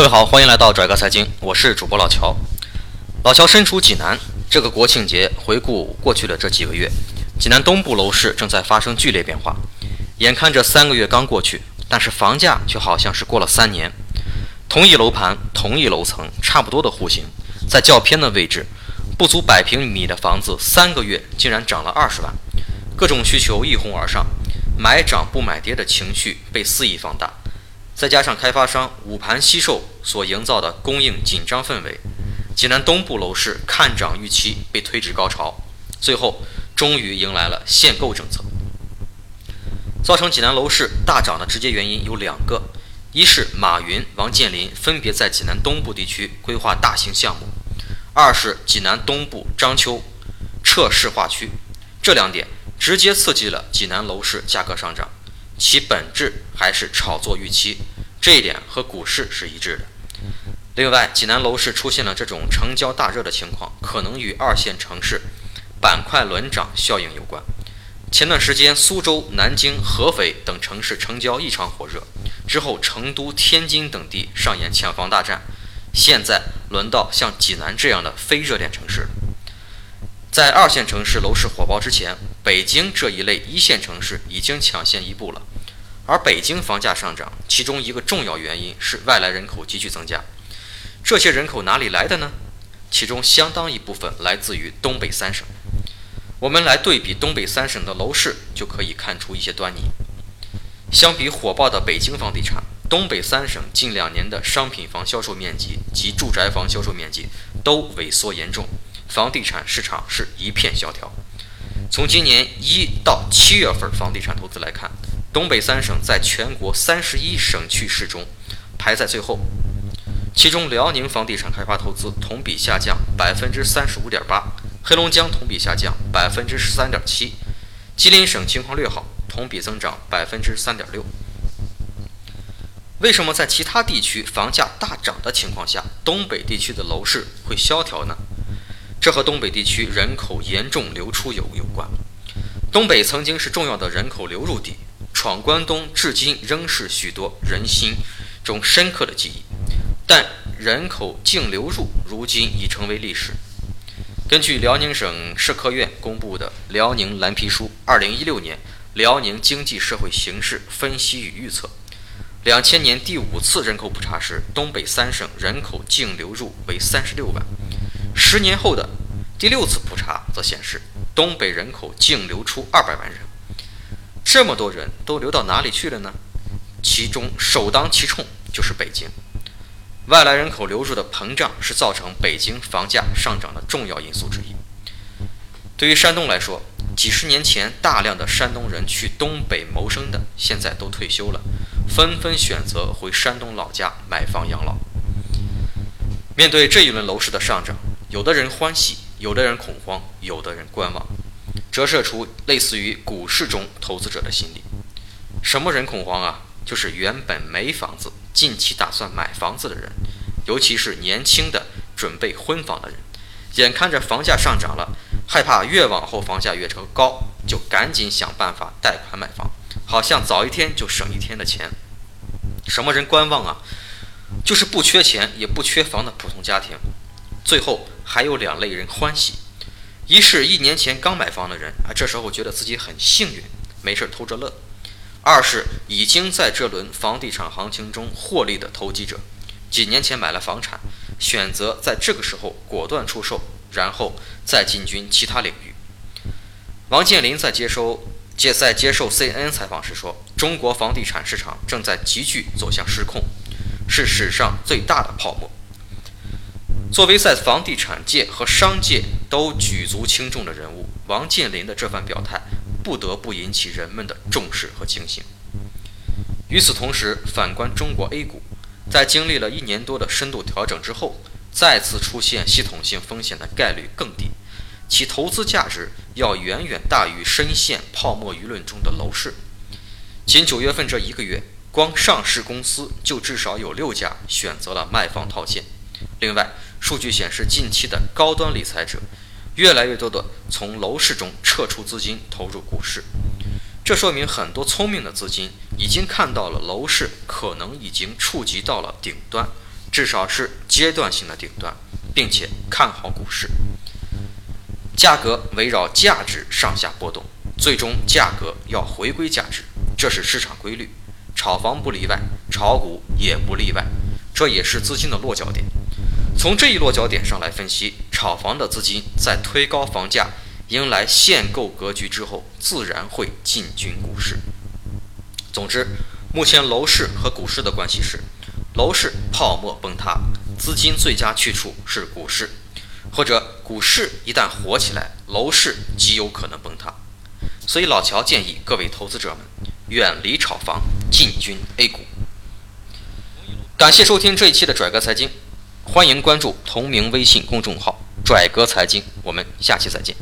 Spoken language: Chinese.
各位好，欢迎来到拽哥财经，我是主播老乔。老乔身处济南，这个国庆节回顾过去的这几个月，济南东部楼市正在发生剧烈变化。眼看着三个月刚过去，但是房价却好像是过了三年。同一楼盘、同一楼层、差不多的户型，在较偏的位置，不足百平米的房子，三个月竟然涨了二十万。各种需求一哄而上，买涨不买跌的情绪被肆意放大。再加上开发商捂盘惜售所营造的供应紧张氛围，济南东部楼市看涨预期被推至高潮，最后终于迎来了限购政策。造成济南楼市大涨的直接原因有两个：一是马云、王健林分别在济南东部地区规划大型项目；二是济南东部章丘撤市划区。这两点直接刺激了济南楼市价格上涨。其本质还是炒作预期，这一点和股市是一致的。另外，济南楼市出现了这种成交大热的情况，可能与二线城市板块轮涨效应有关。前段时间，苏州、南京、合肥等城市成交异常火热，之后成都、天津等地上演抢房大战，现在轮到像济南这样的非热点城市了。在二线城市楼市火爆之前，北京这一类一线城市已经抢先一步了。而北京房价上涨，其中一个重要原因是外来人口急剧增加。这些人口哪里来的呢？其中相当一部分来自于东北三省。我们来对比东北三省的楼市，就可以看出一些端倪。相比火爆的北京房地产，东北三省近两年的商品房销售面积及住宅房销售面积都萎缩严重，房地产市场是一片萧条。从今年一到七月份房地产投资来看。东北三省在全国三十一省区市中排在最后，其中辽宁房地产开发投资同比下降百分之三十五点八，黑龙江同比下降百分之十三点七，吉林省情况略好，同比增长百分之三点六。为什么在其他地区房价大涨的情况下，东北地区的楼市会萧条呢？这和东北地区人口严重流出有有关。东北曾经是重要的人口流入地。闯关东至今仍是许多人心中深刻的记忆，但人口净流入如今已成为历史。根据辽宁省社科院公布的《辽宁蓝皮书》二零一六年辽宁经济社会形势分析与预测，两千年第五次人口普查时，东北三省人口净流入为三十六万；十年后的第六次普查则显示，东北人口净流出二百万人。这么多人都流到哪里去了呢？其中首当其冲就是北京，外来人口流入的膨胀是造成北京房价上涨的重要因素之一。对于山东来说，几十年前大量的山东人去东北谋生的，现在都退休了，纷纷选择回山东老家买房养老。面对这一轮楼市的上涨，有的人欢喜，有的人恐慌，有的人观望。折射出类似于股市中投资者的心理。什么人恐慌啊？就是原本没房子，近期打算买房子的人，尤其是年轻的准备婚房的人，眼看着房价上涨了，害怕越往后房价越成高，就赶紧想办法贷款买房，好像早一天就省一天的钱。什么人观望啊？就是不缺钱也不缺房的普通家庭。最后还有两类人欢喜。一是一年前刚买房的人啊，这时候觉得自己很幸运，没事偷着乐；二是已经在这轮房地产行情中获利的投机者，几年前买了房产，选择在这个时候果断出售，然后再进军其他领域。王健林在接收接在接受 CNN 采访时说：“中国房地产市场正在急剧走向失控，是史上最大的泡沫。”作为在房地产界和商界都举足轻重的人物，王健林的这番表态不得不引起人们的重视和警醒。与此同时，反观中国 A 股，在经历了一年多的深度调整之后，再次出现系统性风险的概率更低，其投资价值要远远大于深陷泡沫舆论中的楼市。仅九月份这一个月，光上市公司就至少有六家选择了卖方套现。另外，数据显示，近期的高端理财者越来越多的从楼市中撤出资金，投入股市。这说明很多聪明的资金已经看到了楼市可能已经触及到了顶端，至少是阶段性的顶端，并且看好股市。价格围绕价值上下波动，最终价格要回归价值，这是市场规律。炒房不例外，炒股也不例外，这也是资金的落脚点。从这一落脚点上来分析，炒房的资金在推高房价、迎来限购格局之后，自然会进军股市。总之，目前楼市和股市的关系是：楼市泡沫崩塌，资金最佳去处是股市。或者股市一旦火起来，楼市极有可能崩塌，所以老乔建议各位投资者们远离炒房，进军 A 股。感谢收听这一期的拽哥财经，欢迎关注同名微信公众号“拽哥财经”，我们下期再见。